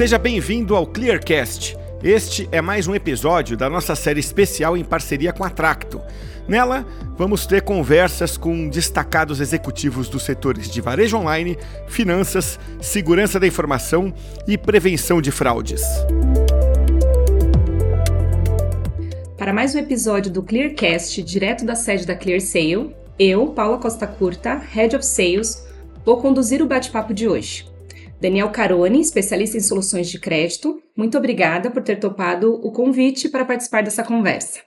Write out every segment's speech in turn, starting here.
Seja bem-vindo ao Clearcast. Este é mais um episódio da nossa série especial em parceria com a Tracto. Nela, vamos ter conversas com destacados executivos dos setores de varejo online, finanças, segurança da informação e prevenção de fraudes. Para mais um episódio do Clearcast, direto da sede da ClearSale, eu, Paula Costa Curta, Head of Sales, vou conduzir o bate-papo de hoje. Daniel Caroni, especialista em soluções de crédito, muito obrigada por ter topado o convite para participar dessa conversa.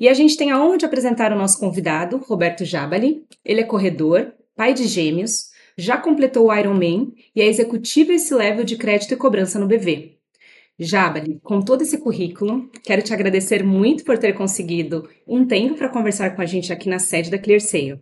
E a gente tem a honra de apresentar o nosso convidado, Roberto Jabali. Ele é corredor, pai de gêmeos, já completou o Ironman e é executivo esse level de crédito e cobrança no BV. Jabali, com todo esse currículo, quero te agradecer muito por ter conseguido um tempo para conversar com a gente aqui na sede da ClearSale.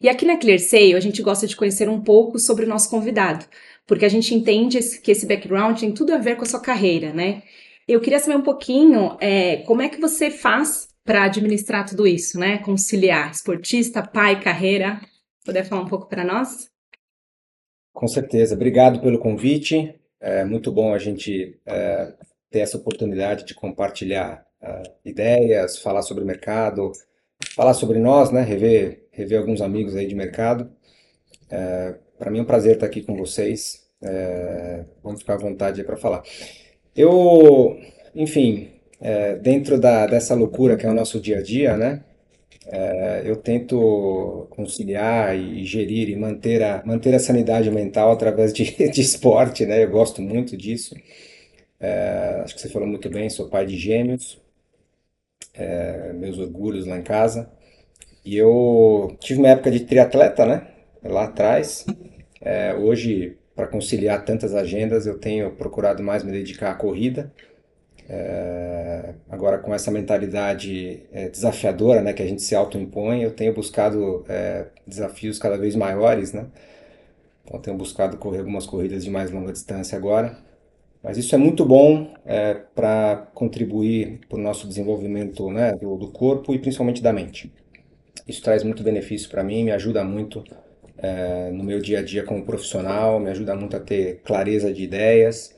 E aqui na ClearSale a gente gosta de conhecer um pouco sobre o nosso convidado, porque a gente entende que esse background tem tudo a ver com a sua carreira, né? Eu queria saber um pouquinho é, como é que você faz para administrar tudo isso, né? Conciliar esportista, pai, carreira. Poder falar um pouco para nós? Com certeza. Obrigado pelo convite. É muito bom a gente é, ter essa oportunidade de compartilhar é, ideias, falar sobre o mercado, falar sobre nós, né? Rever, rever alguns amigos aí de mercado. É, para mim é um prazer estar aqui com vocês. É, vamos ficar à vontade para falar. Eu, enfim, é, dentro da, dessa loucura que é o nosso dia a dia, né? É, eu tento conciliar e gerir e manter a, manter a sanidade mental através de, de esporte, né? Eu gosto muito disso. É, acho que você falou muito bem, sou pai de gêmeos, é, meus orgulhos lá em casa. E eu tive uma época de triatleta, né? Lá atrás. É, hoje, para conciliar tantas agendas, eu tenho procurado mais me dedicar à corrida. É, agora, com essa mentalidade é, desafiadora né, que a gente se autoimpõe, eu tenho buscado é, desafios cada vez maiores. Né? Então, tenho buscado correr algumas corridas de mais longa distância agora. Mas isso é muito bom é, para contribuir para o nosso desenvolvimento né, do, do corpo e principalmente da mente. Isso traz muito benefício para mim, me ajuda muito é, no meu dia a dia como profissional, me ajuda muito a ter clareza de ideias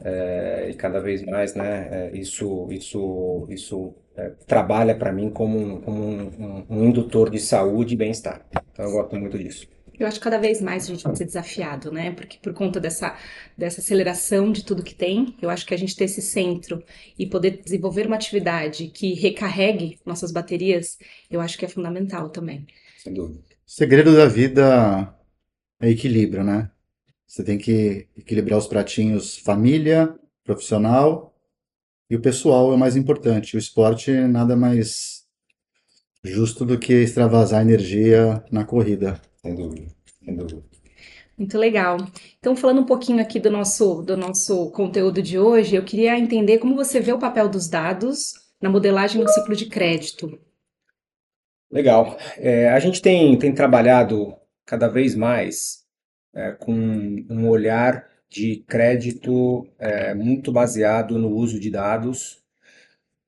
é, e cada vez mais, né, é, isso, isso, isso é, trabalha para mim como, um, como um, um, um, indutor de saúde e bem-estar. Então eu gosto muito disso. Eu acho que cada vez mais a gente vai ser desafiado, né? Porque por conta dessa, dessa aceleração de tudo que tem, eu acho que a gente ter esse centro e poder desenvolver uma atividade que recarregue nossas baterias, eu acho que é fundamental também. Sem dúvida. O segredo da vida é equilíbrio, né? Você tem que equilibrar os pratinhos família, profissional e o pessoal é o mais importante. O esporte é nada mais justo do que extravasar energia na corrida. Sem dúvida, sem dúvida. Muito legal. Então, falando um pouquinho aqui do nosso, do nosso conteúdo de hoje, eu queria entender como você vê o papel dos dados na modelagem do ciclo de crédito. Legal. É, a gente tem, tem trabalhado cada vez mais é, com um olhar de crédito é, muito baseado no uso de dados,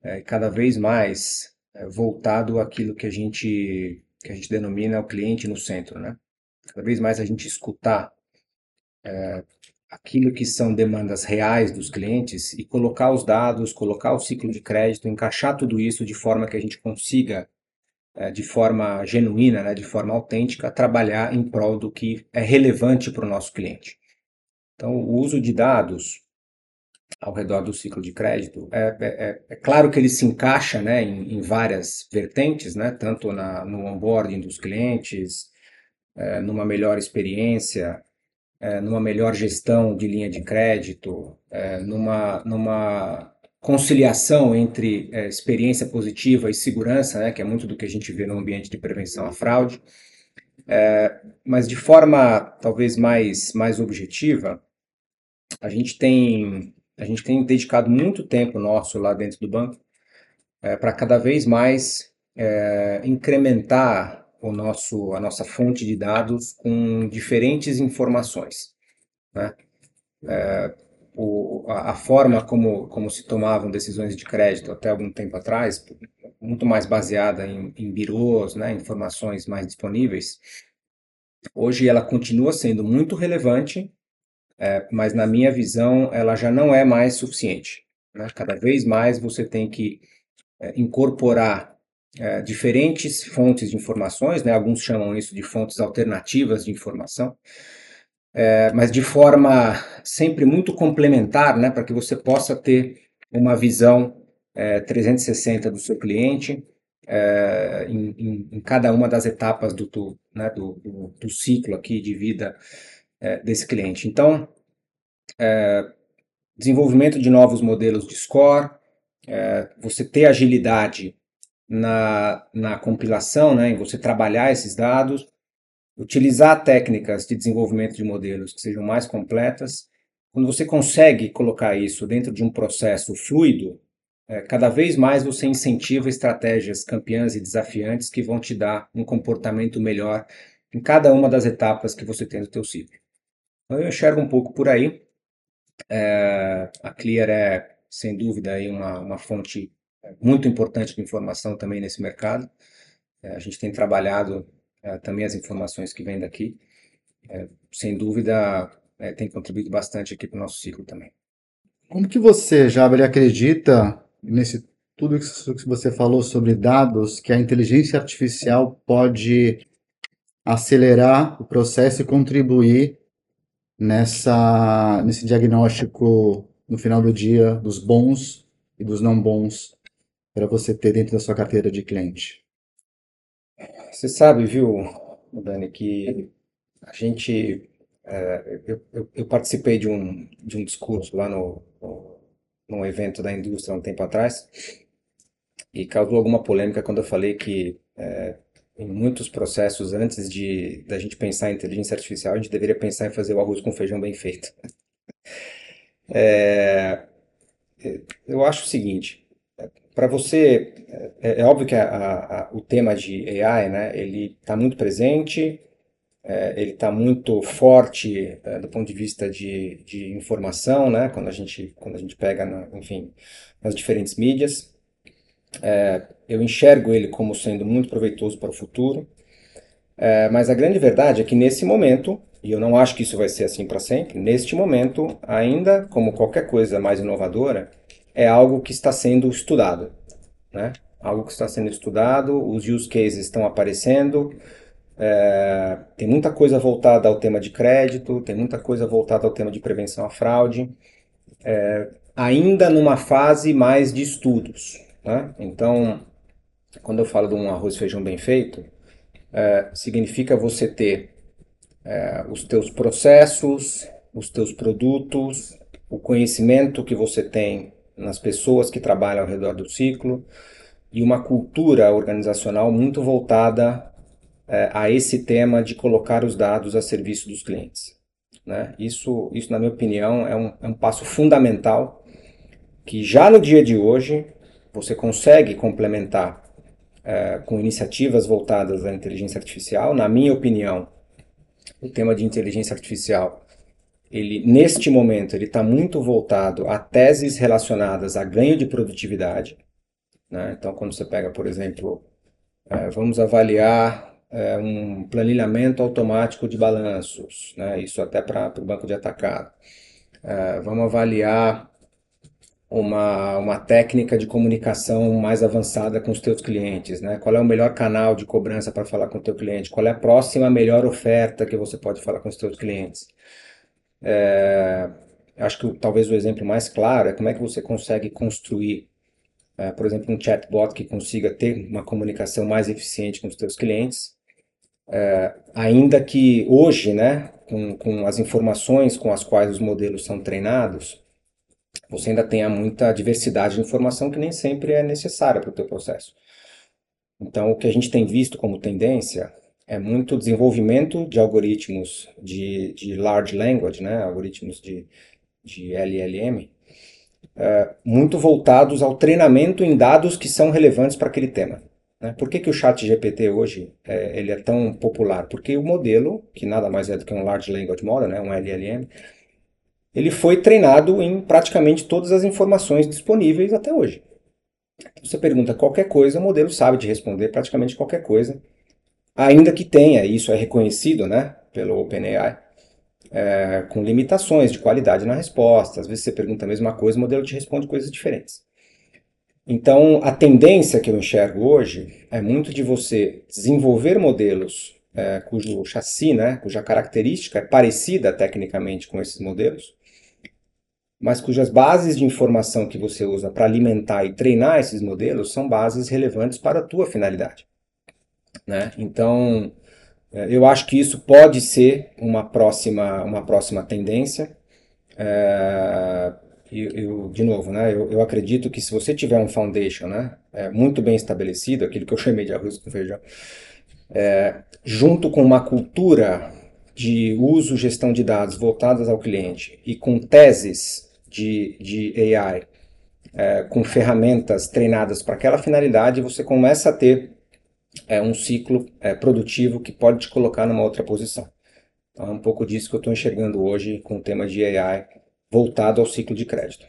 é, cada vez mais é, voltado àquilo que a gente que a gente denomina o cliente no centro, né? Cada vez mais a gente escutar é, aquilo que são demandas reais dos clientes e colocar os dados, colocar o ciclo de crédito, encaixar tudo isso de forma que a gente consiga de forma genuína, né, de forma autêntica, trabalhar em prol do que é relevante para o nosso cliente. Então, o uso de dados ao redor do ciclo de crédito, é, é, é, é claro que ele se encaixa né, em, em várias vertentes, né, tanto na, no onboarding dos clientes, é, numa melhor experiência, é, numa melhor gestão de linha de crédito, é, numa, numa conciliação entre é, experiência positiva e segurança, né, que é muito do que a gente vê no ambiente de prevenção à fraude, é, mas de forma talvez mais, mais objetiva, a gente tem a gente tem dedicado muito tempo nosso lá dentro do banco é, para cada vez mais é, incrementar o nosso, a nossa fonte de dados com diferentes informações. Né? O, a, a, forma como, como se tomavam decisões de crédito até algum tempo atrás, muito mais baseada em, em birôs, né, informações mais disponíveis, hoje ela continua sendo muito relevante, é, mas na minha visão ela já não é mais suficiente. Né? Cada vez mais você tem que é, incorporar é, diferentes fontes de informações, né? alguns chamam isso de fontes alternativas de informação, é, mas de forma sempre muito complementar, né? para que você possa ter uma visão 360 é, do seu cliente é, em, em, em, cada uma das etapas do, do, né, do, do, do ciclo aqui de vida é, desse cliente. Então, desenvolvimento de novos modelos de score, você ter agilidade na, na compilação, né, em você trabalhar esses dados, utilizar técnicas de desenvolvimento de modelos que sejam mais completas. Quando você consegue colocar isso dentro de um processo fluido, é, cada vez mais você incentiva estratégias campeãs e desafiantes que vão te dar um comportamento melhor em cada uma das etapas que você tem no teu ciclo. Então eu enxergo um pouco por aí. É, a Clear é, sem dúvida, aí uma, uma fonte muito importante de informação também nesse mercado. É, a gente tem trabalhado é, também as informações que vêm daqui. É, sem dúvida, é, tem contribuído bastante aqui para o nosso ciclo também. Como que você, Jaber, acredita nesse tudo isso que você falou sobre dados, que a inteligência artificial pode acelerar o processo e contribuir nessa, nesse diagnóstico no final do dia dos bons e dos não bons para você ter dentro da sua carteira de cliente? Você sabe, viu, Dani, que a gente. É, eu, eu, eu, participei de um, de um discurso lá no, no, num evento da indústria um tempo atrás e causou alguma polêmica quando eu falei que é, em muitos processos, antes de da gente pensar em inteligência artificial, a gente deveria pensar em fazer o arroz com feijão bem feito. É, eu acho o seguinte, para você, é, é, óbvio que a, a, o tema de AI, né, ele está muito presente, é, ele está muito forte é, do ponto de vista de, de informação, né, quando a gente, quando a gente pega, na, enfim, nas diferentes mídias. É, eu enxergo ele como sendo muito proveitoso para o futuro, é, mas a grande verdade é que nesse momento, e eu não acho que isso vai ser assim para sempre, neste momento, ainda como qualquer coisa mais inovadora, é algo que está sendo estudado, né? Algo que está sendo estudado, os use cases estão aparecendo, é, tem muita coisa voltada ao tema de crédito, tem muita coisa voltada ao tema de prevenção à fraude, é, ainda numa fase mais de estudos, né? Então, quando eu falo de um arroz e feijão bem feito, é, significa você ter é, os teus processos, os teus produtos, o conhecimento que você tem nas pessoas que trabalham ao redor do ciclo e uma cultura organizacional muito voltada é, a esse tema de colocar os dados a serviço dos clientes. Né? Isso, isso, na minha opinião, é um, é um passo fundamental que já no dia de hoje você consegue complementar é, com iniciativas voltadas à inteligência artificial. Na minha opinião, o tema de inteligência artificial ele neste momento ele está muito voltado a teses relacionadas a ganho de produtividade. Né? Então, quando você pega, por exemplo, é, vamos avaliar é, um planilhamento automático de balanços, né? isso até para o banco de atacado. É, vamos avaliar uma, uma técnica de comunicação mais avançada com os teus clientes, né? Qual é o melhor canal de cobrança para falar com o teu cliente? Qual é a próxima melhor oferta que você pode falar com os teus clientes? É, acho que talvez o exemplo mais claro é como é que você consegue construir, é, por exemplo, um chatbot que consiga ter uma comunicação mais eficiente com os seus clientes, é, ainda que hoje, né, com, com as informações com as quais os modelos são treinados, você ainda tenha muita diversidade de informação que nem sempre é necessária para o teu processo. Então, o que a gente tem visto como tendência é muito desenvolvimento de algoritmos de, de large language, né, algoritmos de, de LLM, é, muito voltados ao treinamento em dados que são relevantes para aquele tema. Né? Por que, que o chat GPT hoje é, ele é tão popular? Porque o modelo, que nada mais é do que um large language model, né, um LLM, ele foi treinado em praticamente todas as informações disponíveis até hoje. Você pergunta qualquer coisa, o modelo sabe de responder praticamente qualquer coisa ainda que tenha, isso é reconhecido né, pelo OpenAI, é, com limitações de qualidade na resposta. Às vezes você pergunta a mesma coisa, o modelo te responde coisas diferentes. Então, a tendência que eu enxergo hoje é muito de você desenvolver modelos é, cujo chassi, né, cuja característica é parecida tecnicamente com esses modelos, mas cujas bases de informação que você usa para alimentar e treinar esses modelos são bases relevantes para a tua finalidade. Né? Então, é, eu acho que isso pode ser uma próxima, uma próxima tendência. É, eu, eu, de novo, né, eu, eu, acredito que se você tiver um foundation né, é, muito bem estabelecido, aquilo que eu chamei de arroz com feijão, é, junto com uma cultura de uso gestão de dados voltadas ao cliente e com teses de, de AI, é, com ferramentas treinadas para aquela finalidade, você começa a ter é, um ciclo é, produtivo que pode te colocar numa outra posição. Então é um pouco disso que eu estou enxergando hoje com o tema de AI voltado ao ciclo de crédito.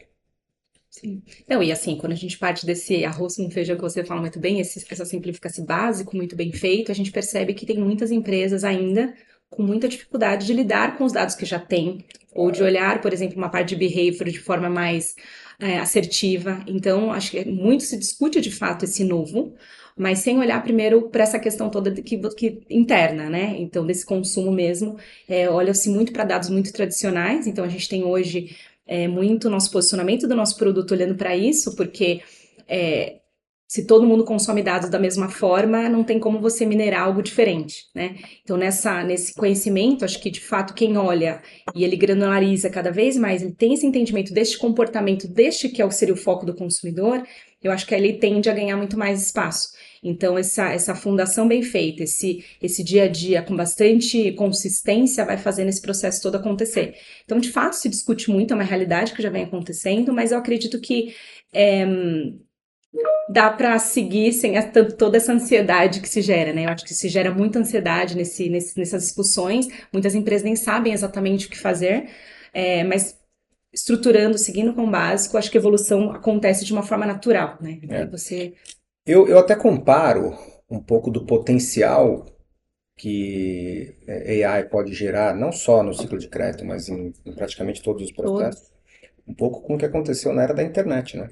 Sim. Não, e assim, quando a gente parte desse arroz com feijão que você fala muito bem, esse, essa simplificação básico muito bem feito, a gente percebe que tem muitas empresas ainda com muita dificuldade de lidar com os dados que já tem, ou de olhar, por exemplo, uma parte de behavior de forma mais é, assertiva. Então, acho que muito se discute de fato esse novo, mas sem olhar primeiro para essa questão toda que, que, interna, né? Então, desse consumo mesmo, é, olha-se muito para dados muito tradicionais. Então, a gente tem hoje é, muito nosso posicionamento do nosso produto olhando para isso, porque é, se todo mundo consome dados da mesma forma, não tem como você minerar algo diferente, né? Então, nessa, nesse conhecimento, acho que de fato quem olha e ele granulariza cada vez mais, ele tem esse entendimento deste comportamento, deste que é seria o foco do consumidor, eu acho que ele tende a ganhar muito mais espaço. Então, essa, essa fundação bem feita, esse, esse dia a dia com bastante consistência, vai fazendo esse processo todo acontecer. Então, de fato, se discute muito, é uma realidade que já vem acontecendo, mas eu acredito que. É, dá para seguir sem a, toda essa ansiedade que se gera, né? Eu acho que se gera muita ansiedade nesse, nesse, nessas discussões. Muitas empresas nem sabem exatamente o que fazer, é, mas estruturando, seguindo com o básico, acho que a evolução acontece de uma forma natural, né? É. Você eu, eu até comparo um pouco do potencial que é, AI pode gerar, não só no ciclo de crédito, mas em, em praticamente todos os processos, um pouco com o que aconteceu na era da internet, né?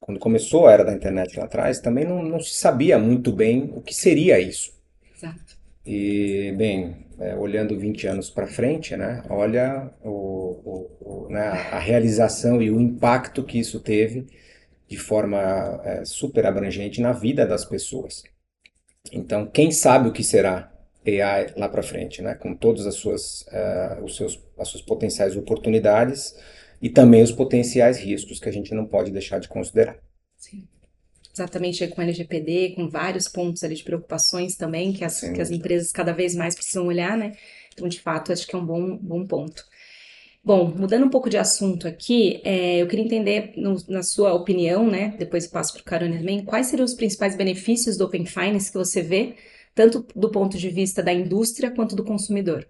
Quando começou a era da internet lá atrás, também não, não se sabia muito bem o que seria isso. Exato. E, bem, é, olhando 20 anos para frente, né, olha o, o, o, né, a realização e o impacto que isso teve de forma é, super abrangente na vida das pessoas. Então, quem sabe o que será AI lá para frente, né? com todas as suas, uh, os seus, as suas potenciais oportunidades e também os potenciais riscos que a gente não pode deixar de considerar. Sim. Exatamente com o LGPD, com vários pontos ali de preocupações também que as, que as empresas cada vez mais precisam olhar, né? Então, de fato, acho que é um bom, bom ponto. Bom, mudando um pouco de assunto aqui, é, eu queria entender, no, na sua opinião, né, depois passo para o Carone também, quais seriam os principais benefícios do Open Finance que você vê, tanto do ponto de vista da indústria quanto do consumidor?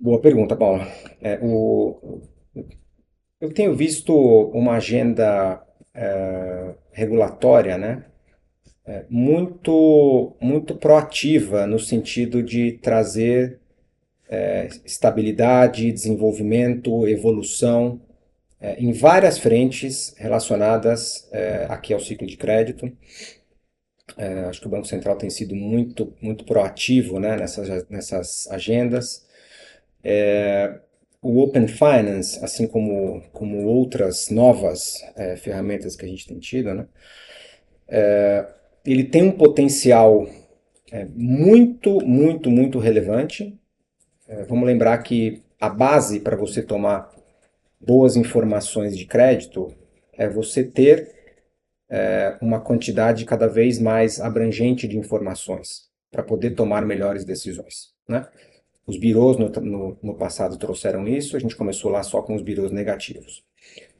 Boa pergunta, Paula. É, o, eu tenho visto uma agenda é, regulatória, né, é, muito, muito proativa no sentido de trazer é, estabilidade, desenvolvimento, evolução é, em várias frentes relacionadas é, aqui ao ciclo de crédito. É, acho que o Banco Central tem sido muito, muito proativo né, nessas, nessas agendas. É, o Open Finance, assim como, como outras novas é, ferramentas que a gente tem tido, né, ele tem um potencial muito, muito, muito relevante é, vamos lembrar que a base para você tomar boas informações de crédito é você ter é, uma quantidade cada vez mais abrangente de informações para poder tomar melhores decisões. Né? Os birôs no, no, no, passado trouxeram isso, a gente começou lá só com os birôs negativos.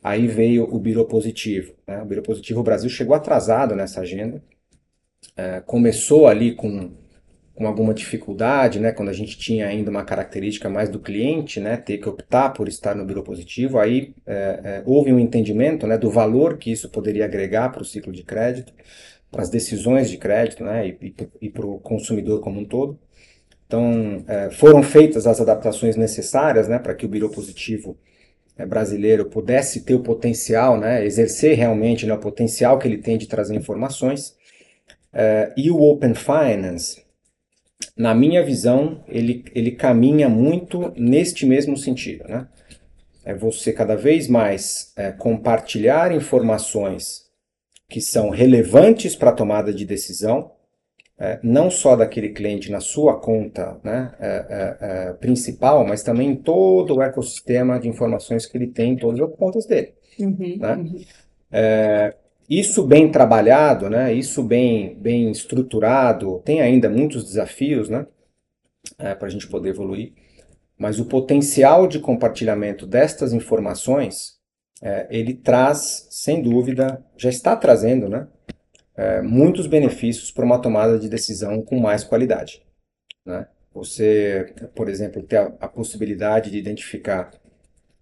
Aí veio o birô positivo. Né? O birô positivo, o Brasil chegou atrasado nessa agenda, é, começou ali com com alguma dificuldade, né, quando a gente tinha ainda uma característica mais do cliente, né, ter que optar por estar no biro positivo, aí é, é, houve um entendimento né, do valor que isso poderia agregar para o ciclo de crédito, para as decisões de crédito né, e, e, e para o consumidor como um todo. Então, é, foram feitas as adaptações necessárias né, para que o Biro Positivo é, brasileiro pudesse ter o potencial, né, exercer realmente né, o potencial que ele tem de trazer informações. É, e o Open Finance, na minha visão, ele, ele caminha muito neste mesmo sentido. Né? É você cada vez mais é, compartilhar informações que são relevantes para a tomada de decisão, é, não só daquele cliente na sua conta né, é, é, é, principal, mas também em todo o ecossistema de informações que ele tem em todas as contas dele. Uhum, né? uhum. É, isso bem trabalhado, né, isso bem, bem estruturado, tem ainda muitos desafios né, para a gente poder evoluir, mas o potencial de compartilhamento destas informações, ele traz, sem dúvida, já está trazendo, né, é, muitos benefícios para uma tomada de decisão com mais qualidade. Né? Você, por exemplo, ter a, a possibilidade de identificar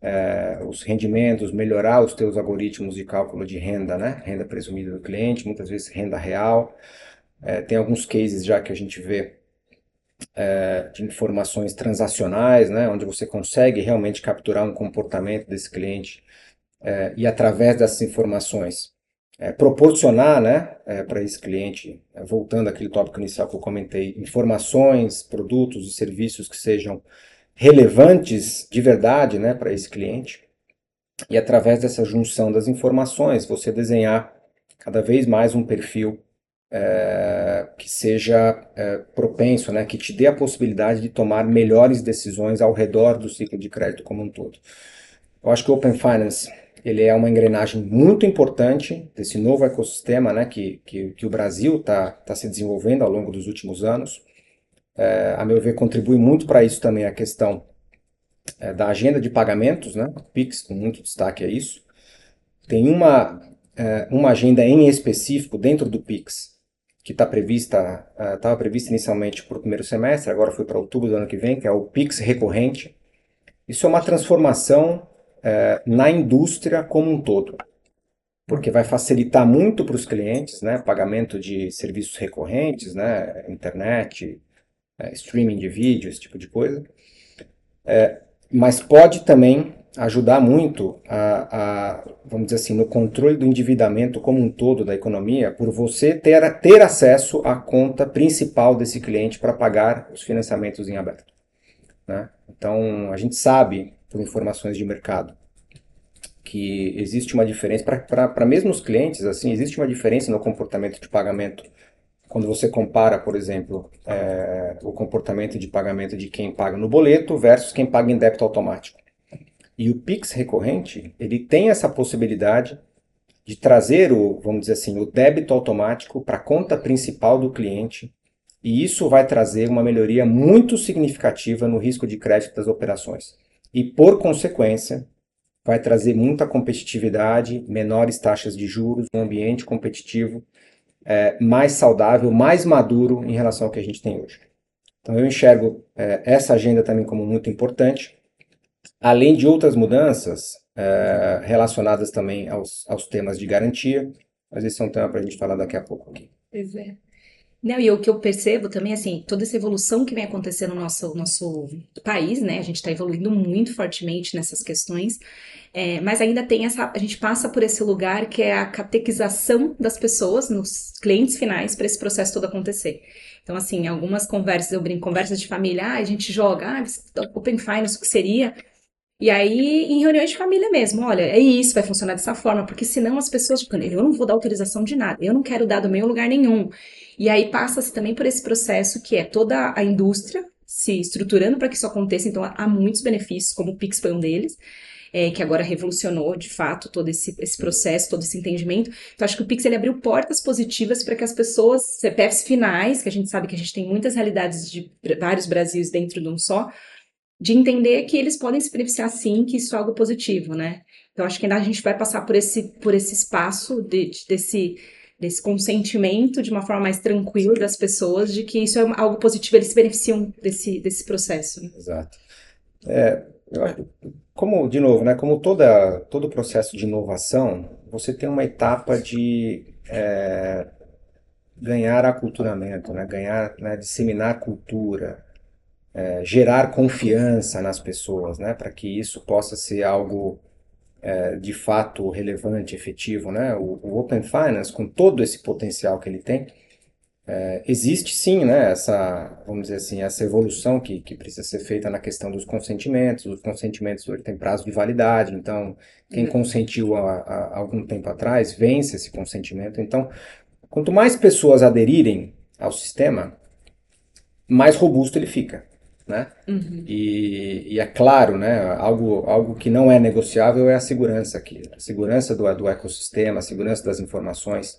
é, os rendimentos, melhorar os teus algoritmos de cálculo de renda, né? renda presumida do cliente, muitas vezes renda real. É, tem alguns cases já que a gente vê é, de informações transacionais, né? onde você consegue realmente capturar um comportamento desse cliente é, e através dessas informações é, proporcionar né, é, para esse cliente, é, voltando àquele tópico inicial que eu comentei, informações, produtos e serviços que sejam relevantes de verdade né, para esse cliente. E através dessa junção das informações, você desenhar cada vez mais um perfil é, que seja é, propenso, né, que te dê a possibilidade de tomar melhores decisões ao redor do ciclo de crédito como um todo. Eu acho que o Open Finance ele é uma engrenagem muito importante desse novo ecossistema né, que, que, que o Brasil está tá se desenvolvendo ao longo dos últimos anos. É, a meu ver, contribui muito para isso também a questão é, da agenda de pagamentos, né, PIX, com muito destaque a isso. Tem uma, é, uma agenda em específico dentro do PIX, que está prevista, estava é, prevista inicialmente para o primeiro semestre, agora foi para outubro do ano que vem, que é o PIX recorrente. Isso é uma transformação é, na indústria como um todo. Porque vai facilitar muito para os clientes, né, pagamento de serviços recorrentes, né, internet, é, streaming de vídeo, esse tipo de coisa. É, mas pode também ajudar muito a, a, vamos dizer assim, no controle do endividamento como um todo da economia, por você ter, ter acesso à conta principal desse cliente para pagar os financiamentos em aberto. Né? Então, a gente sabe por informações de mercado, que existe uma diferença, para mesmo os clientes, assim, existe uma diferença no comportamento de pagamento. Quando você compara, por exemplo, é, o comportamento de pagamento de quem paga no boleto versus quem paga em débito automático. E o Pix recorrente, ele tem essa possibilidade de trazer o, vamos dizer assim, o débito automático para a conta principal do cliente, e isso vai trazer uma melhoria muito significativa no risco de crédito das operações e, por consequência, vai trazer muita competitividade, menores taxas de juros, um ambiente competitivo é, mais saudável, mais maduro em relação ao que a gente tem hoje. Então eu enxergo é, essa agenda também como muito importante, além de outras mudanças é, relacionadas também aos, aos temas de garantia, mas esse é um tema para a gente falar daqui a pouco aqui. É. Não, e o que eu percebo também, assim, toda essa evolução que vem acontecendo no nosso, nosso país, né? A gente está evoluindo muito fortemente nessas questões, é, mas ainda tem essa. A gente passa por esse lugar que é a catequização das pessoas, nos clientes finais, para esse processo todo acontecer. Então, assim, algumas conversas, eu brinco, conversas de família, ah, a gente joga, ah, Open Finance, o que seria? E aí, em reuniões de família mesmo, olha, é isso, vai funcionar dessa forma, porque senão as pessoas, tipo, eu não vou dar autorização de nada, eu não quero dar do meu lugar nenhum. E aí passa-se também por esse processo que é toda a indústria se estruturando para que isso aconteça. Então há muitos benefícios, como o Pix foi um deles. É, que agora revolucionou de fato todo esse, esse processo, todo esse entendimento. Então, acho que o Pix ele abriu portas positivas para que as pessoas, CPFs finais, que a gente sabe que a gente tem muitas realidades de vários Brasis dentro de um só, de entender que eles podem se beneficiar sim, que isso é algo positivo, né? Então, acho que ainda a gente vai passar por esse, por esse espaço de, de desse desse consentimento de uma forma mais tranquila das pessoas de que isso é algo positivo, eles se beneficiam desse, desse processo. Né? Exato. É, como, de novo, né, como toda, todo processo de inovação, você tem uma etapa de é, ganhar aculturamento, né, ganhar, né, disseminar cultura, é, gerar confiança nas pessoas, né, para que isso possa ser algo é, de fato relevante, efetivo, né? O, o, Open Finance, com todo esse potencial que ele tem, é, existe sim, né? Essa, vamos dizer assim, essa evolução que, que precisa ser feita na questão dos consentimentos. Os consentimentos hoje têm prazo de validade, então quem uhum. consentiu há, há algum tempo atrás vence esse consentimento. Então, quanto mais pessoas aderirem ao sistema, mais robusto ele fica né? Uhum. E, e, é claro, né, algo, algo que não é negociável é a segurança aqui, a segurança do, do ecossistema, a segurança das informações.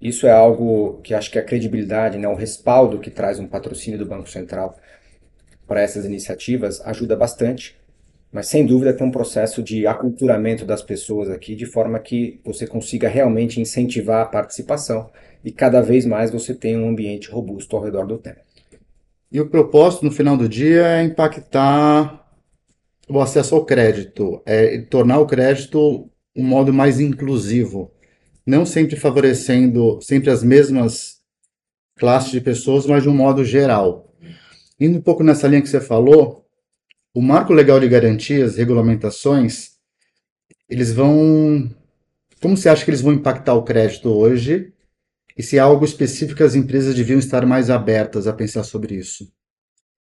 Isso é algo que acho que a credibilidade, né, o respaldo que traz um patrocínio do Banco Central para essas iniciativas ajuda bastante. Mas sem dúvida tem um processo de aculturamento das pessoas aqui, de forma que você consiga realmente incentivar a participação e cada vez mais você tenha um ambiente robusto ao redor do tema. E o propósito no final do dia é impactar o acesso ao crédito, é tornar o crédito um modo mais inclusivo, não sempre favorecendo sempre as mesmas classes de pessoas, mas de um modo geral. Indo um pouco nessa linha que você falou, o marco legal de garantias, regulamentações, eles vão. Como você acha que eles vão impactar o crédito hoje? E se há algo específico as empresas deviam estar mais abertas a pensar sobre isso?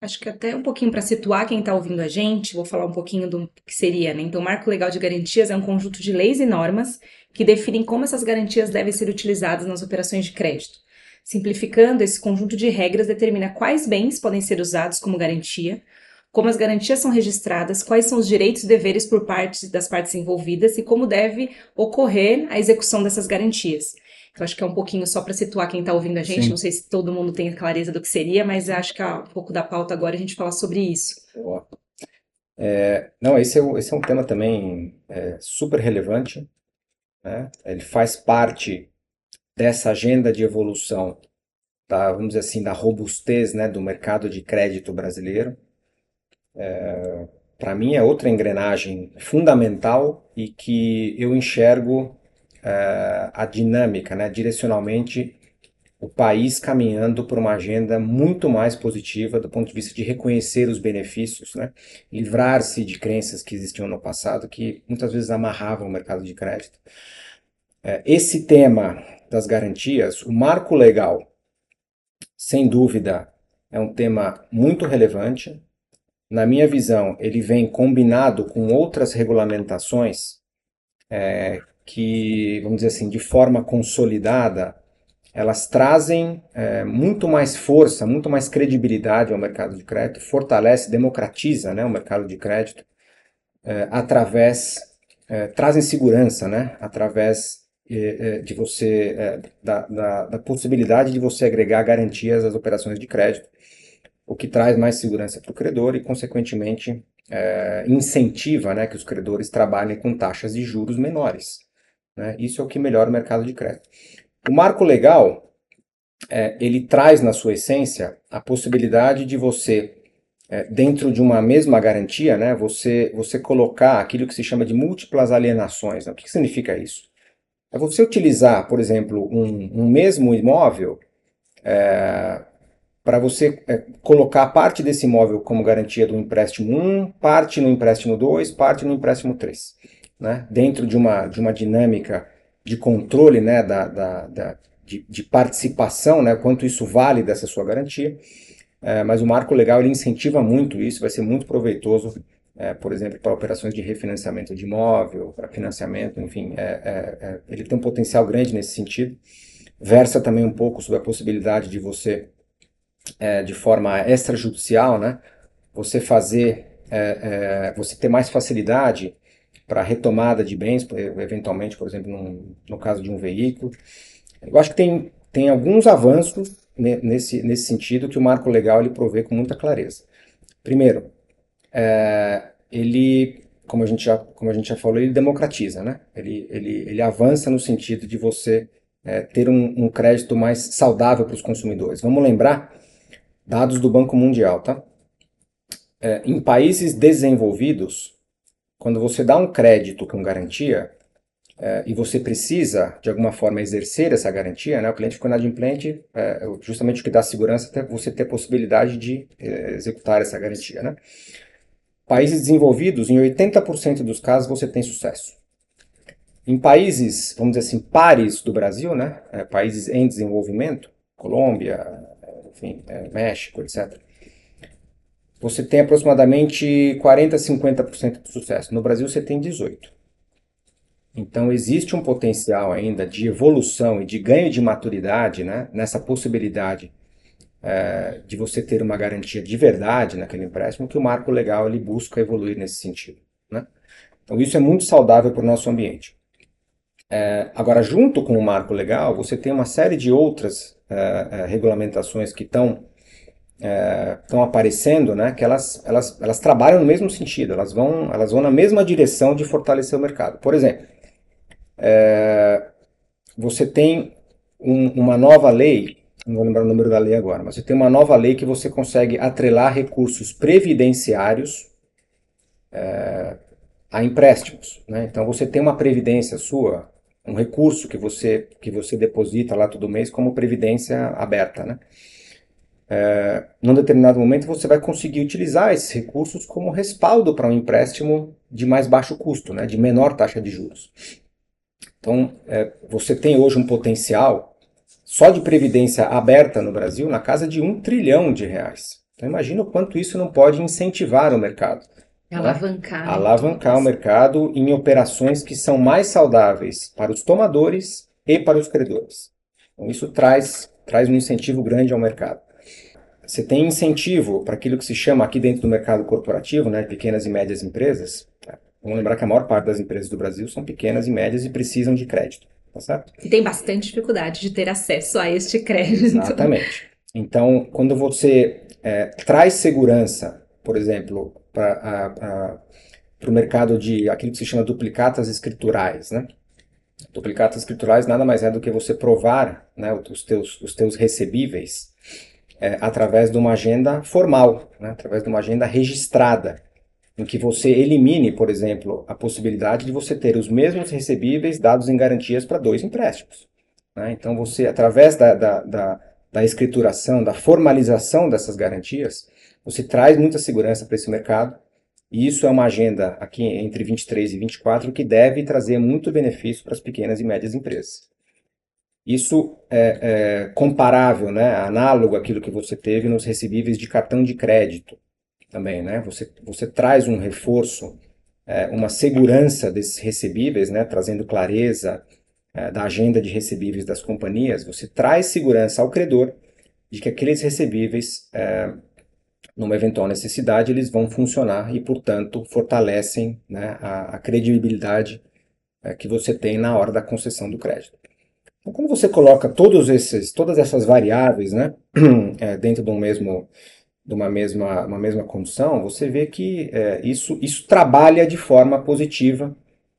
Acho que até um pouquinho para situar quem está ouvindo a gente, vou falar um pouquinho do que seria, né? Então, o Marco Legal de Garantias é um conjunto de leis e normas que definem como essas garantias devem ser utilizadas nas operações de crédito. Simplificando, esse conjunto de regras determina quais bens podem ser usados como garantia, como as garantias são registradas, quais são os direitos e deveres por parte das partes envolvidas e como deve ocorrer a execução dessas garantias. Eu acho que é um pouquinho só para situar quem está ouvindo a gente. Sim. Não sei se todo mundo tem clareza do que seria, mas acho que é um pouco da pauta agora a gente falar sobre isso. É, não, esse é, esse é um tema também é, super relevante. Né? Ele faz parte dessa agenda de evolução, da, vamos dizer assim, da robustez né, do mercado de crédito brasileiro. É, Para mim é outra engrenagem fundamental e que eu enxergo a dinâmica, né, direcionalmente, o país caminhando por uma agenda muito mais positiva do ponto de vista de reconhecer os benefícios, né, livrar-se de crenças que existiam no passado que muitas vezes amarravam o mercado de crédito. Uh, esse tema das garantias, o marco legal, sem dúvida, é um tema muito relevante. Na minha visão, ele vem combinado com outras regulamentações é, que, vamos dizer assim, de forma consolidada, elas trazem é, muito mais força, muito mais credibilidade ao mercado de crédito, fortalece, democratiza né, o mercado de crédito, é, através, é, trazem segurança, né, através é, é, de você, é, da, da, da possibilidade de você agregar garantias às operações de crédito, o que traz mais segurança para o credor e, consequentemente, incentiva né, que os credores trabalhem com taxas de juros menores. Né? Isso é o que melhora o mercado de crédito. O marco legal, é, ele traz na sua essência a possibilidade de você, é, dentro de uma mesma garantia, né, você, você colocar aquilo que se chama de múltiplas alienações. Né? O que, que significa isso? É você utilizar, por exemplo, um, um mesmo imóvel é, para você é, colocar parte desse imóvel como garantia do empréstimo 1, parte no empréstimo 2, parte no empréstimo 3 né, dentro de uma, de uma dinâmica de controle né, da, da, da de, de, participação, né, quanto isso vale dessa sua garantia. É, mas o marco legal ele incentiva muito isso, vai ser muito proveitoso, é, por exemplo, para operações de refinanciamento de imóvel, para financiamento, enfim, é, é, é, ele tem um potencial grande nesse sentido. Versa também um pouco sobre a possibilidade de você, é, de forma extrajudicial, né, você fazer, você ter mais facilidade para retomada de bens, eventualmente, por exemplo, num, no caso de um veículo. Eu acho que tem, tem alguns avanços nesse, nesse sentido que o marco legal ele provê com muita clareza. Primeiro, é, ele, como a, gente já, como a gente já falou, ele democratiza, né? ele, ele, ele avança no sentido de você é, ter um, um crédito mais saudável para os consumidores. Vamos lembrar dados do Banco Mundial, tá? É, em países desenvolvidos, quando você dá um crédito com garantia, é, e você precisa, de alguma forma, exercer essa garantia, né? o cliente ficou inadimplente, é, justamente o que dá segurança é você ter a possibilidade de é, executar essa garantia. Né? Países desenvolvidos, em 80% dos casos, você tem sucesso. Em países, vamos dizer assim, pares do Brasil, né? É, países em desenvolvimento, Colômbia, enfim, é, México, etc., você tem aproximadamente 40 a 50% de sucesso. No Brasil, você tem 18%. Então, existe um potencial ainda de evolução e de ganho de maturidade né, nessa possibilidade é, de você ter uma garantia de verdade naquele empréstimo, que o marco legal ele busca evoluir nesse sentido. Né? Então, isso é muito saudável para o nosso ambiente. É, agora, junto com o marco legal, você tem uma série de outras é, regulamentações que estão estão é, aparecendo, né, que elas, elas, elas trabalham no mesmo sentido, elas vão, elas vão na mesma direção de fortalecer o mercado. Por exemplo, é, você tem um, uma nova lei, não vou lembrar o número da lei agora, mas você tem uma nova lei que você consegue atrelar recursos previdenciários é, a empréstimos. Né? Então você tem uma previdência sua, um recurso que você, que você deposita lá todo mês como previdência aberta. Né? É, num determinado momento você vai conseguir utilizar esses recursos como respaldo para um empréstimo de mais baixo custo, né? de menor taxa de juros. Então, é, você tem hoje um potencial só de previdência aberta no Brasil na casa de um trilhão de reais. Então, imagina o quanto isso não pode incentivar o mercado. Né? Alavancar. Né? Alavancar o mercado em operações que são mais saudáveis para os tomadores e para os credores. Então, isso traz, traz um incentivo grande ao mercado. Você tem incentivo para aquilo que se chama aqui dentro do mercado corporativo, né, pequenas e médias empresas, Vamos lembrar que a maior parte das empresas do Brasil são pequenas e médias e precisam de crédito, tá certo? E tem bastante dificuldade de ter acesso a este crédito. Exatamente. Então, quando você é, traz segurança, por exemplo, para o mercado de aquilo que se chama duplicatas escriturais, né? Duplicatas escriturais nada mais é do que você provar né, os, teus, os teus recebíveis é, através de uma agenda formal, né, através de uma agenda registrada em que você elimine, por exemplo, a possibilidade de você ter os mesmos recebíveis dados em garantias para dois empréstimos. Né? Então, você, através da, da, da, da escrituração, da formalização dessas garantias, você traz muita segurança para esse mercado. E isso é uma agenda aqui entre 23 e 24 que deve trazer muito benefício para as pequenas e médias empresas. Isso é, é comparável, né, análogo àquilo que você teve nos recebíveis de cartão de crédito também, né? Você, você traz um reforço, é, uma segurança desses recebíveis, né? Trazendo clareza é, da agenda de recebíveis das companhias, você traz segurança ao credor de que aqueles recebíveis, é, numa eventual necessidade, eles vão funcionar e, portanto, fortalecem né, a, a credibilidade é, que você tem na hora da concessão do crédito. Então, você coloca todos esses, todas essas variáveis né, é, dentro de um mesmo de uma mesma, uma mesma condição, você vê que é, isso, isso trabalha de forma positiva,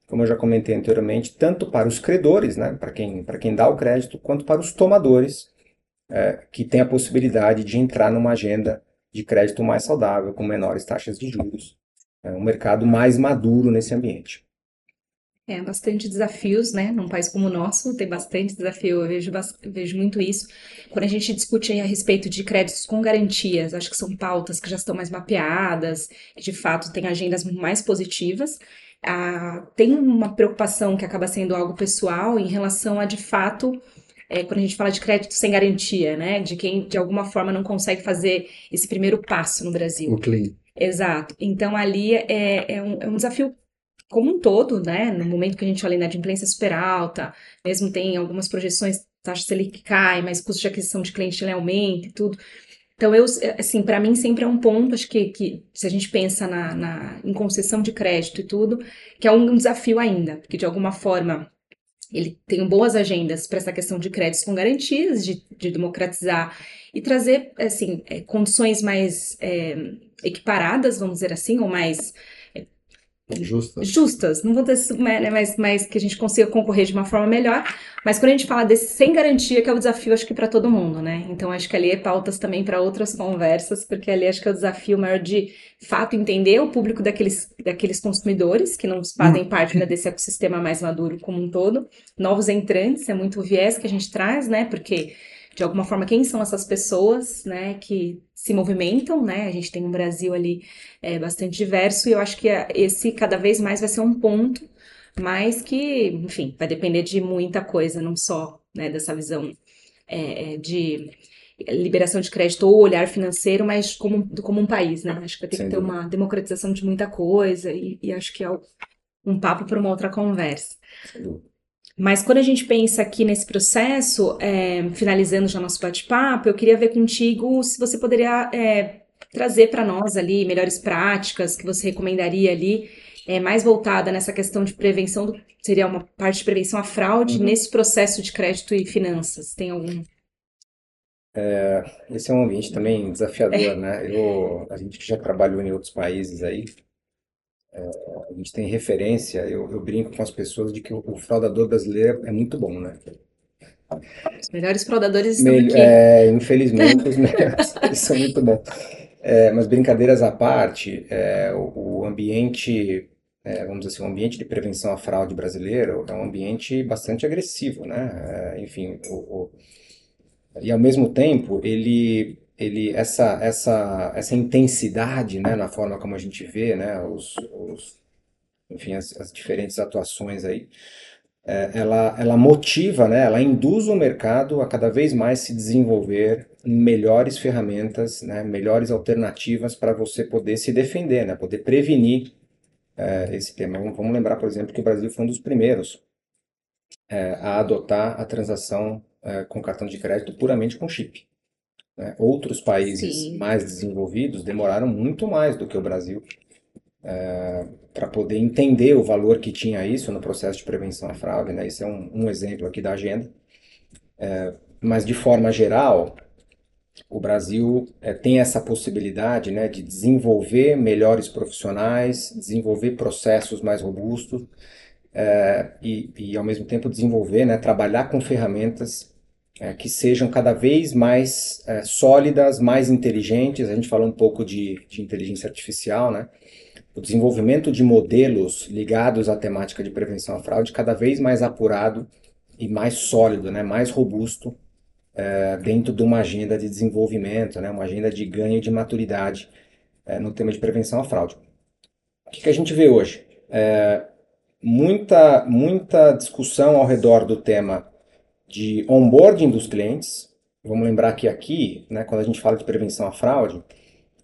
como eu já comentei anteriormente, tanto para os credores, né, para quem, quem dá o crédito, quanto para os tomadores, é, que têm a possibilidade de entrar numa agenda de crédito mais saudável, com menores taxas de juros. É um mercado mais maduro nesse ambiente. É, bastante desafios, né? Num país como o nosso, tem bastante desafio, eu vejo, vejo muito isso. Quando a gente discute a respeito de créditos com garantias, acho que são pautas que já estão mais mapeadas, que de fato têm agendas mais positivas. Ah, tem uma preocupação que acaba sendo algo pessoal em relação a, de fato, é, quando a gente fala de crédito sem garantia, né? De quem, de alguma forma, não consegue fazer esse primeiro passo no Brasil. O clean. Exato. Então, ali é, é, um, é um desafio como um todo, né? No momento que a gente olha inadimplência super alta, mesmo tem algumas projeções, taxa Selic cai, mas custo de aquisição de cliente ele aumenta e tudo. Então, eu, assim, para mim sempre é um ponto, acho que, que se a gente pensa na, na, em concessão de crédito e tudo, que é um desafio ainda, porque de alguma forma ele tem boas agendas para essa questão de créditos com garantias, de, de democratizar e trazer, assim, é, condições mais é, equiparadas, vamos dizer assim, ou mais Justas. justas, não vou ter né, mas, mas que a gente consiga concorrer de uma forma melhor. Mas quando a gente fala desse sem garantia, que é o desafio, acho que para todo mundo, né? Então acho que ali é pautas também para outras conversas, porque ali acho que é o desafio maior de fato entender o público daqueles, daqueles consumidores que não fazem hum. parte né, desse ecossistema mais maduro como um todo, novos entrantes, é muito o viés que a gente traz, né? Porque de alguma forma, quem são essas pessoas, né, que se movimentam, né? A gente tem um Brasil ali é, bastante diverso e eu acho que esse cada vez mais vai ser um ponto, mas que, enfim, vai depender de muita coisa, não só, né, dessa visão é, é de liberação de crédito ou olhar financeiro, mas como, como um país, né? Acho que vai ter Sem que ter dúvida. uma democratização de muita coisa e, e acho que é um papo para uma outra conversa. Sem dúvida. Mas quando a gente pensa aqui nesse processo, é, finalizando já nosso bate-papo, eu queria ver contigo se você poderia é, trazer para nós ali melhores práticas que você recomendaria ali, é, mais voltada nessa questão de prevenção, do, seria uma parte de prevenção à fraude uhum. nesse processo de crédito e finanças. Tem algum? É, esse é um ambiente também desafiador, né? Eu, a gente já trabalhou em outros países aí, a gente tem referência, eu, eu, brinco com as pessoas de que o, o, fraudador brasileiro é muito bom, né? Os melhores fraudadores estão aqui. É, infelizmente, os melhores são muito bons. É, mas brincadeiras à parte, é, o, o, ambiente, é, vamos dizer assim, o ambiente de prevenção à fraude brasileiro é um ambiente bastante agressivo, né? É, enfim, o, e ao mesmo tempo ele ele essa essa essa intensidade né na forma como a gente vê né os, os enfim as, as, diferentes atuações aí é, ela ela motiva né ela induz o mercado a cada vez mais se desenvolver melhores ferramentas né melhores alternativas para você poder se defender né poder prevenir é, esse tema. Vamos lembrar por exemplo que o Brasil foi um dos primeiros é, a adotar a transação é, com cartão de crédito puramente com chip né? Outros países Sim. mais desenvolvidos demoraram muito mais do que o Brasil é, para poder entender o valor que tinha isso no processo de prevenção à fraude. Né? Isso é um, um exemplo aqui da agenda. É, mas, de forma geral, o Brasil é, tem essa possibilidade né, de desenvolver melhores profissionais, desenvolver processos mais robustos é, e, e, ao mesmo tempo, desenvolver, né, trabalhar com ferramentas é, que sejam cada vez mais é, sólidas, mais inteligentes. A gente falou um pouco de, de inteligência artificial, né? O desenvolvimento de modelos ligados à temática de prevenção à fraude cada vez mais apurado e mais sólido, né? mais robusto é, dentro de uma agenda de desenvolvimento, né? uma agenda de ganho de maturidade é, no tema de prevenção à fraude. O que, que a gente vê hoje? É, muita, muita discussão ao redor do tema de onboarding dos clientes. Vamos lembrar que aqui, né, quando a gente fala de prevenção à fraude,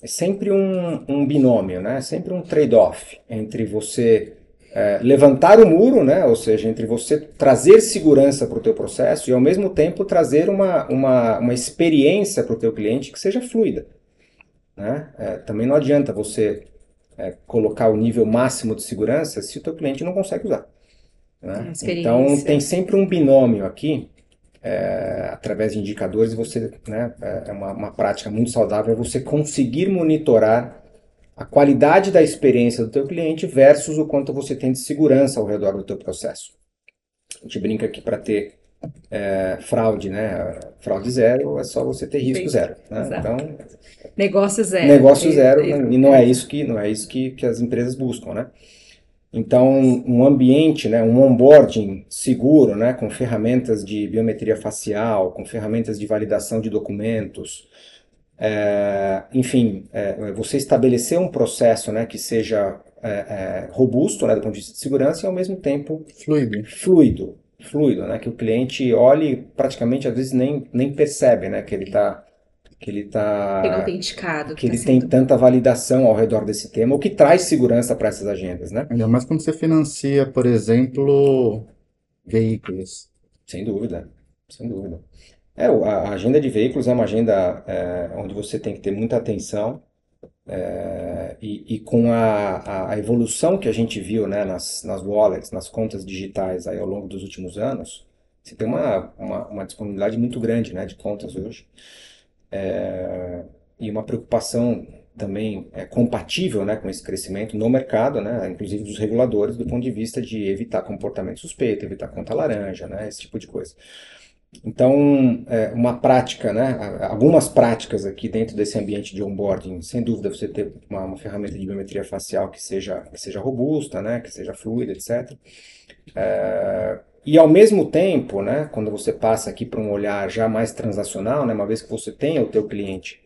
é sempre um, um binômio, né? sempre um trade-off entre você é, levantar o muro, né? ou seja, entre você trazer segurança para o teu processo e ao mesmo tempo trazer uma, uma, uma experiência para o teu cliente que seja fluida. Né? É, também não adianta você é, colocar o nível máximo de segurança se o teu cliente não consegue usar. Né? Então tem sempre um binômio aqui é, através de indicadores, você, né, é, é uma, uma prática muito saudável, é você conseguir monitorar a qualidade da experiência do teu cliente versus o quanto você tem de segurança ao redor do teu processo. A gente brinca aqui para ter é, fraude, né? Fraude zero é só você ter risco zero. Né? Então, negócio zero. Negócio zero, e, e não é isso que não é isso que, que as empresas buscam, né? Então, um ambiente, né, um onboarding seguro, né, com ferramentas de biometria facial, com ferramentas de validação de documentos, é, enfim, é, você estabelecer um processo né, que seja é, é, robusto né, do ponto de vista de segurança e ao mesmo tempo fluido, fluido, fluido né, que o cliente olhe praticamente às vezes nem, nem percebe né, que ele está que ele está autenticado, que, que ele tá tem tanta validação ao redor desse tema, o que traz segurança para essas agendas, né? Ainda mais quando você financia, por exemplo, veículos. Sem dúvida, sem dúvida. É, a agenda de veículos é uma agenda é, onde você tem que ter muita atenção é, e, e, com a, a, evolução que a gente viu né, nas, nas wallets, nas contas digitais aí ao longo dos últimos anos, você tem uma, uma, uma disponibilidade muito grande né, de contas hoje é, e uma preocupação também é, compatível né, com esse crescimento no mercado, né, inclusive dos reguladores, do ponto de vista de evitar comportamento suspeito, evitar conta laranja, né, esse tipo de coisa. Então, é, uma prática, né, algumas práticas aqui dentro desse ambiente de onboarding, sem dúvida você ter uma, uma ferramenta de biometria facial que seja, que seja robusta, né, que seja fluida, etc. É, e ao mesmo tempo, né, quando você passa aqui para um olhar já mais transacional, né, uma vez que você tenha o teu cliente,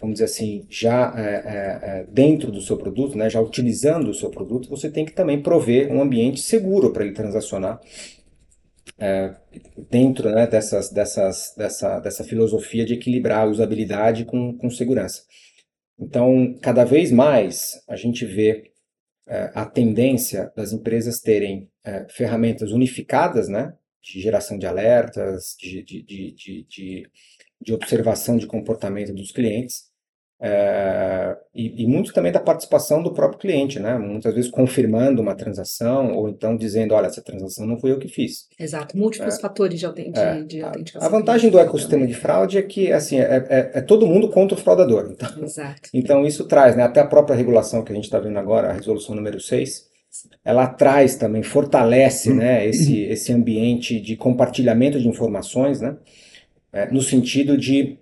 vamos dizer assim, já é, é, é dentro do seu produto, né, já utilizando o seu produto, você tem que também prover um ambiente seguro para ele transacionar é, dentro né, dessas, dessas, dessa, dessa filosofia de equilibrar a usabilidade com, com segurança. Então, cada vez mais a gente vê é, a tendência das empresas terem é, ferramentas unificadas, né, de geração de alertas, de, de, de, de, de observação de comportamento dos clientes, é, e, e, muito também da participação do próprio cliente, né? Muitas vezes confirmando uma transação ou então dizendo, olha, essa transação não foi eu que fiz. Exato, múltiplos é, fatores de, de, é, de autenticação. A vantagem do ecossistema de fraude é que assim é, é, é, todo mundo contra o fraudador. Então, Exato. então isso traz, né? Até a própria regulação que a gente está vendo agora, a resolução número 6, ela traz também, fortalece né, esse, esse ambiente de compartilhamento de informações, né? É, no sentido de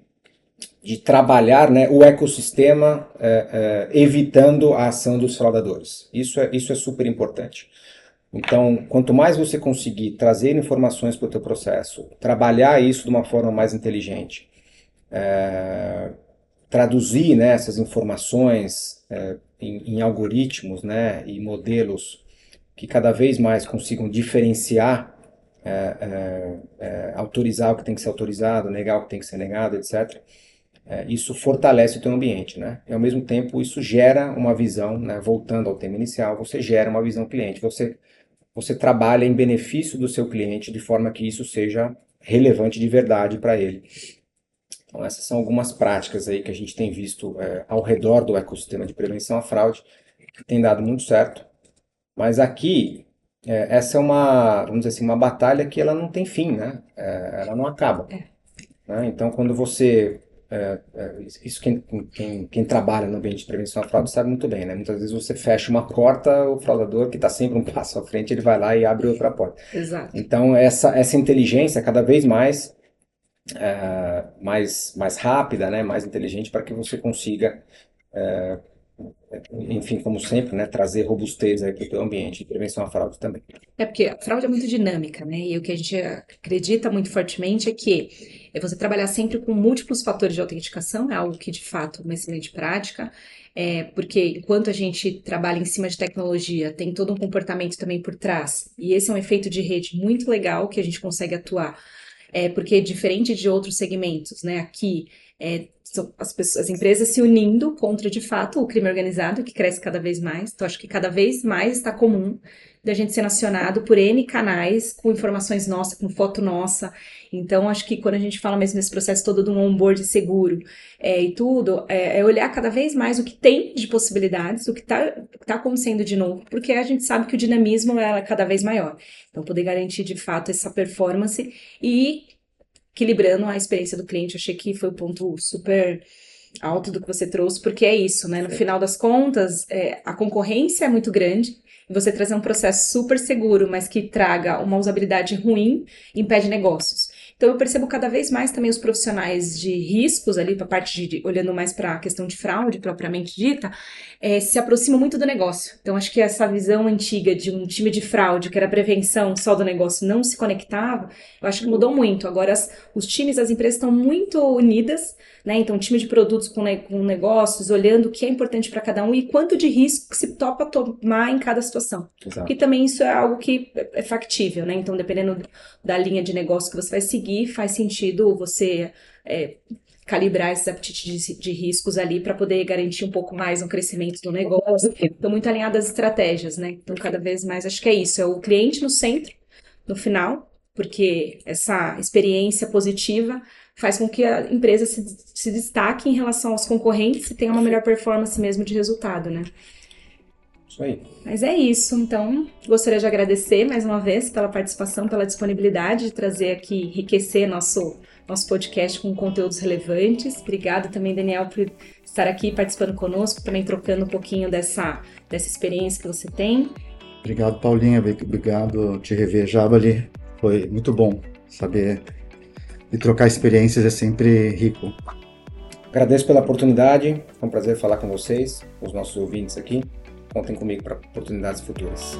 de trabalhar né, o ecossistema é, é, evitando a ação dos fraudadores. Isso é, isso é super importante. Então, quanto mais você conseguir trazer informações para o teu processo, trabalhar isso de uma forma mais inteligente, é, traduzir né, essas informações é, em, em, algoritmos né, e modelos que cada vez mais consigam diferenciar, é, é, autorizar o que tem que ser autorizado, negar o que tem que ser negado, etc., é, isso fortalece o teu ambiente, né? E ao mesmo tempo isso gera uma visão, né? voltando ao tema inicial, você gera uma visão cliente, você, você trabalha em benefício do seu cliente de forma que isso seja relevante de verdade para ele. Então essas são algumas práticas aí que a gente tem visto é, ao redor do ecossistema de prevenção à fraude, que tem dado muito certo. Mas aqui, é, essa é uma, vamos dizer assim, uma batalha que ela não tem fim, né? É, ela não acaba. É. Né? Então quando você é, é, isso quem, quem, quem, trabalha no ambiente de prevenção à fraude sabe muito bem, né? Muitas vezes você fecha uma porta, o fraudador que está sempre um passo à frente, ele vai lá e abre outra porta. Exato. Então essa, essa inteligência cada vez mais é, mais mais rápida, né? Mais inteligente para que você consiga é, enfim, como sempre, né, trazer robustez para o teu ambiente de prevenção à fraude também. É porque a fraude é muito dinâmica, né? E o que a gente acredita muito fortemente é que é você trabalhar sempre com múltiplos fatores de autenticação, é algo que de fato é uma excelente prática. É, porque enquanto a gente trabalha em cima de tecnologia, tem todo um comportamento também por trás, e esse é um efeito de rede muito legal que a gente consegue atuar. É, porque diferente de outros segmentos, né? Aqui é, as, pessoas, as empresas se unindo contra, de fato, o crime organizado, que cresce cada vez mais. Então, acho que cada vez mais está comum da gente ser acionado por N canais, com informações nossas, com foto nossa. Então, acho que quando a gente fala mesmo nesse processo todo de um onboard seguro é, e tudo, é, é, olhar cada vez mais o que tem de possibilidades, o que está tá acontecendo de novo, porque a gente sabe que o dinamismo é cada vez maior. Então, poder garantir de fato essa performance e equilibrando a experiência do cliente. achei que foi um ponto super alto do que você trouxe, porque é isso, né? No final das contas, é, a concorrência é muito grande e você trazer um processo super seguro, mas que traga uma usabilidade ruim, impede negócios. Então eu percebo cada vez mais também os profissionais de riscos ali, para parte de olhando mais para a questão de fraude propriamente dita, é, se aproximam muito do negócio. Então acho que essa visão antiga de um time de fraude, que era prevenção só do negócio, não se conectava, eu acho que mudou muito. Agora as, os times, as empresas estão muito unidas, né? Então time de produtos com, ne, com negócios, olhando o que é importante para cada um e quanto de risco que se topa tomar em cada situação. Exato. E também isso é algo que é factível, né? Então dependendo da linha de negócio que você vai seguir faz sentido você é, calibrar esses apetites de, de riscos ali para poder garantir um pouco mais um crescimento do negócio. Estão muito alinhadas as estratégias, né? Então, cada vez mais, acho que é isso, é o cliente no centro, no final, porque essa experiência positiva faz com que a empresa se, se destaque em relação aos concorrentes e tenha uma melhor performance mesmo de resultado, né? Isso aí. Mas é isso. Então, gostaria de agradecer mais uma vez pela participação, pela disponibilidade de trazer aqui, enriquecer nosso, nosso podcast com conteúdos relevantes. Obrigada também, Daniel, por estar aqui participando conosco, também trocando um pouquinho dessa, dessa experiência que você tem. Obrigado, Paulinha. Obrigado te rever, Jabali. Foi muito bom saber e trocar experiências é sempre rico. Agradeço pela oportunidade. Foi um prazer falar com vocês, com os nossos ouvintes aqui. Contem comigo para oportunidades futuras.